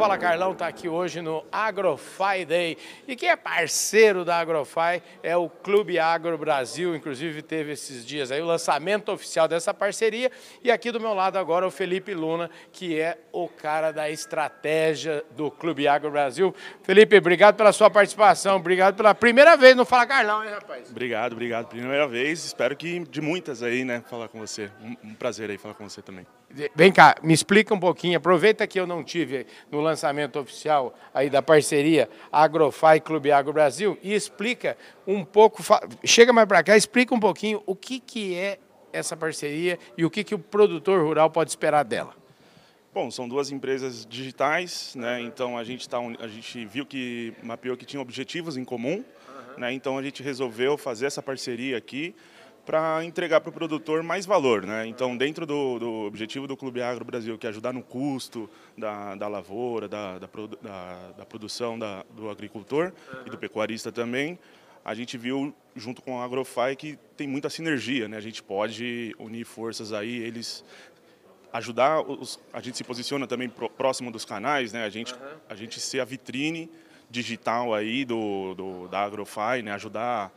Fala Carlão está aqui hoje no AgroFi Day. E quem é parceiro da AgroFi é o Clube Agro Brasil, inclusive teve esses dias aí o lançamento oficial dessa parceria. E aqui do meu lado agora o Felipe Luna, que é o cara da estratégia do Clube Agro Brasil. Felipe, obrigado pela sua participação, obrigado pela primeira vez no Fala Carlão, hein, rapaz? Obrigado, obrigado. Primeira vez, espero que de muitas aí, né, falar com você. Um, um prazer aí falar com você também. Vem cá, me explica um pouquinho, aproveita que eu não tive no lançamento oficial aí da parceria Agrofy Clube Agro Brasil e explica um pouco, chega mais para cá, explica um pouquinho o que, que é essa parceria e o que, que o produtor rural pode esperar dela. Bom, são duas empresas digitais, né? Então a gente tá, a gente viu que mapeou que tinha objetivos em comum, né? Então a gente resolveu fazer essa parceria aqui para entregar para o produtor mais valor. Né? Então, dentro do, do, objetivo do Clube Agro Brasil, que é ajudar no custo da, da lavoura, da, da, da, produção do agricultor uhum. e do pecuarista também, a gente viu, junto com a Agrofy, que tem muita sinergia. Né? A gente pode unir forças aí, eles ajudar, os, a gente se posiciona também próximo dos canais, né? a, gente, uhum. a gente ser a vitrine digital aí do, do da Agrofy, né? ajudar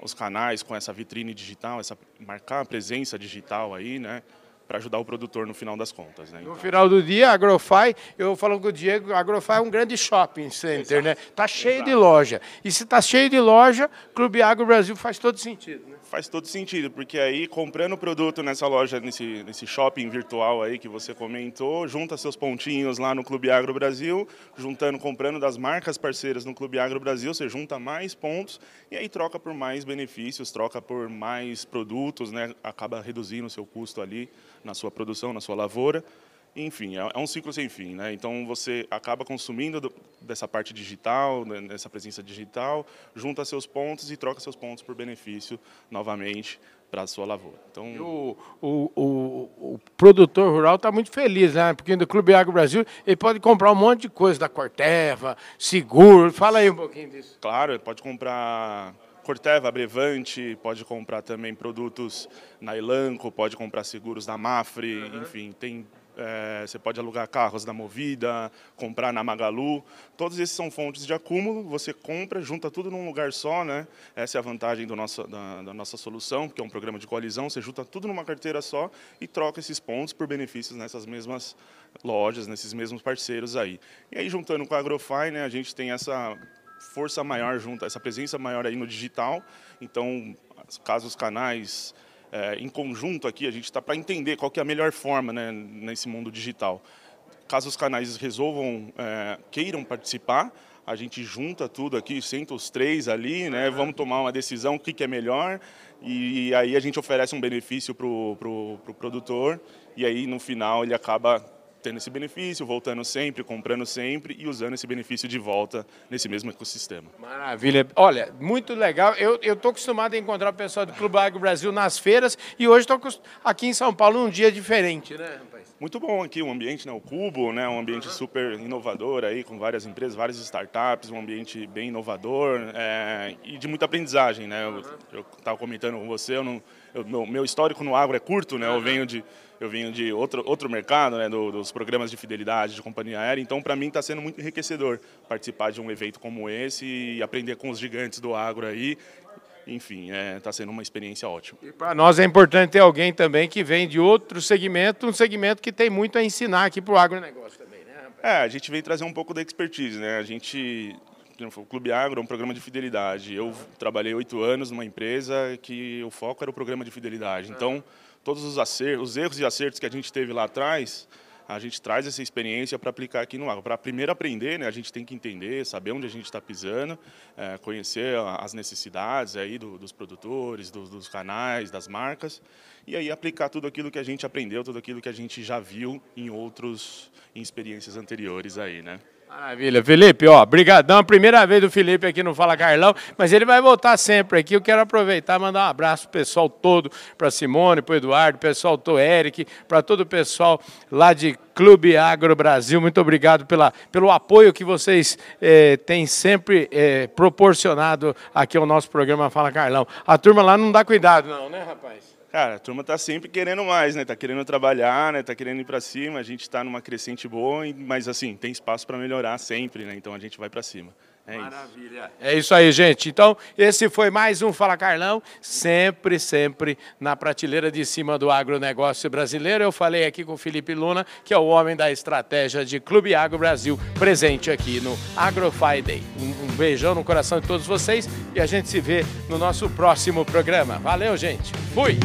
os canais com essa vitrine digital, essa marcar a presença digital aí, né? Para ajudar o produtor no final das contas. Né? Então... No final do dia, a Agrofy, eu falo com o Diego, a Agrofy é um grande shopping center, né? Exato. né? Está cheio Exato. de loja. E se está cheio de loja, Clube Agro Brasil faz todo sentido, né? Faz todo sentido, porque aí comprando produto nessa loja, nesse, nesse shopping virtual aí que você comentou, junta seus pontinhos lá no Clube Agro Brasil, juntando, comprando das marcas parceiras no Clube Agro Brasil, você junta mais pontos e aí troca por mais benefícios, troca por mais produtos, né? Acaba reduzindo o seu custo ali na sua produção, na sua lavoura. Enfim, é, é um ciclo sem fim, né? Então você acaba consumindo do, dessa parte digital, né, dessa presença digital, junta seus pontos e troca seus pontos por benefício novamente para a sua lavoura. Então, o, o, o, o, produtor rural está muito feliz, né? Porque no Clube Agro Brasil ele pode comprar um monte de coisa da Corteva, seguro. Fala aí um pouquinho disso. Claro, ele pode comprar Corteva, Brevante, pode comprar também produtos na Elanco, pode comprar seguros da Mafre, uhum. enfim, tem é, você pode alugar carros da Movida, comprar na Magalu. Todos esses são fontes de acúmulo. Você compra, junta tudo num lugar só, né? Essa é a vantagem do nosso, da, da, nossa solução, que é um programa de coalizão. Você junta tudo numa carteira só e troca esses pontos por benefícios nessas mesmas lojas, nesses mesmos parceiros aí. E aí, juntando com a Agrofy, né, a gente tem essa força maior junto, essa presença maior aí no digital. Então, caso os canais é, em conjunto aqui, a gente está para entender qual que é a melhor forma né, nesse mundo digital. Caso os canais resolvam, é, queiram participar, a gente junta tudo aqui, senta os três ali, né, vamos tomar uma decisão, o que, que é melhor, e aí a gente oferece um benefício para o pro, pro produtor, e aí no final ele acaba tendo esse benefício, voltando sempre, comprando sempre e usando esse benefício de volta nesse mesmo ecossistema. Maravilha. Olha, muito legal. Eu estou acostumado a encontrar o pessoal do Clube Agro Brasil nas feiras e hoje estou aqui em São Paulo num dia diferente, né, rapaz? Muito bom aqui o ambiente, né? O Cubo, né? Um ambiente uhum. super inovador aí, com várias empresas, várias startups, um ambiente bem inovador é, e de muita aprendizagem, né? Eu estava comentando com você, eu não, eu, meu, meu histórico no agro é curto, né? Eu venho de eu venho de outro, outro mercado, né, do, dos programas de fidelidade de companhia aérea, então para mim está sendo muito enriquecedor participar de um evento como esse e aprender com os gigantes do agro aí. Enfim, está é, tá sendo uma experiência ótima. E para nós é importante ter alguém também que vem de outro segmento, um segmento que tem muito a ensinar aqui para o agronegócio também, né? É, a gente vem trazer um pouco da expertise, né? A gente o Clube Agro é um programa de fidelidade. Eu trabalhei oito anos numa empresa que o foco era o programa de fidelidade. Então, todos os, acertos, os erros e acertos que a gente teve lá atrás, a gente traz essa experiência para aplicar aqui no agro. Para primeiro aprender, né, a gente tem que entender, saber onde a gente está pisando, é, conhecer as necessidades aí do, dos produtores, do, dos canais, das marcas, e aí aplicar tudo aquilo que a gente aprendeu, tudo aquilo que a gente já viu em outros, em experiências anteriores aí, né? Maravilha. Felipe, ó, brigadão. Primeira vez do Felipe aqui no Fala Carlão, mas ele vai voltar sempre aqui. Eu quero aproveitar e mandar um abraço pessoal todo, para Simone, para Eduardo, pessoal do Eric, para todo o pessoal lá de Clube Agro Brasil. Muito obrigado pela, pelo apoio que vocês eh, têm sempre eh, proporcionado aqui ao nosso programa Fala Carlão. A turma lá não dá cuidado, não, né, rapaz? Cara, a turma tá sempre querendo mais, né? Tá querendo trabalhar, né? Tá querendo ir para cima. A gente está numa crescente boa, mas assim, tem espaço para melhorar sempre, né? Então a gente vai para cima. É Maravilha. Isso. É isso aí, gente. Então, esse foi mais um Fala Carlão, sempre, sempre na prateleira de cima do agronegócio brasileiro. Eu falei aqui com o Felipe Luna, que é o homem da estratégia de Clube Agro Brasil, presente aqui no AgroFi Day. Um, um beijão no coração de todos vocês e a gente se vê no nosso próximo programa. Valeu, gente. Fui!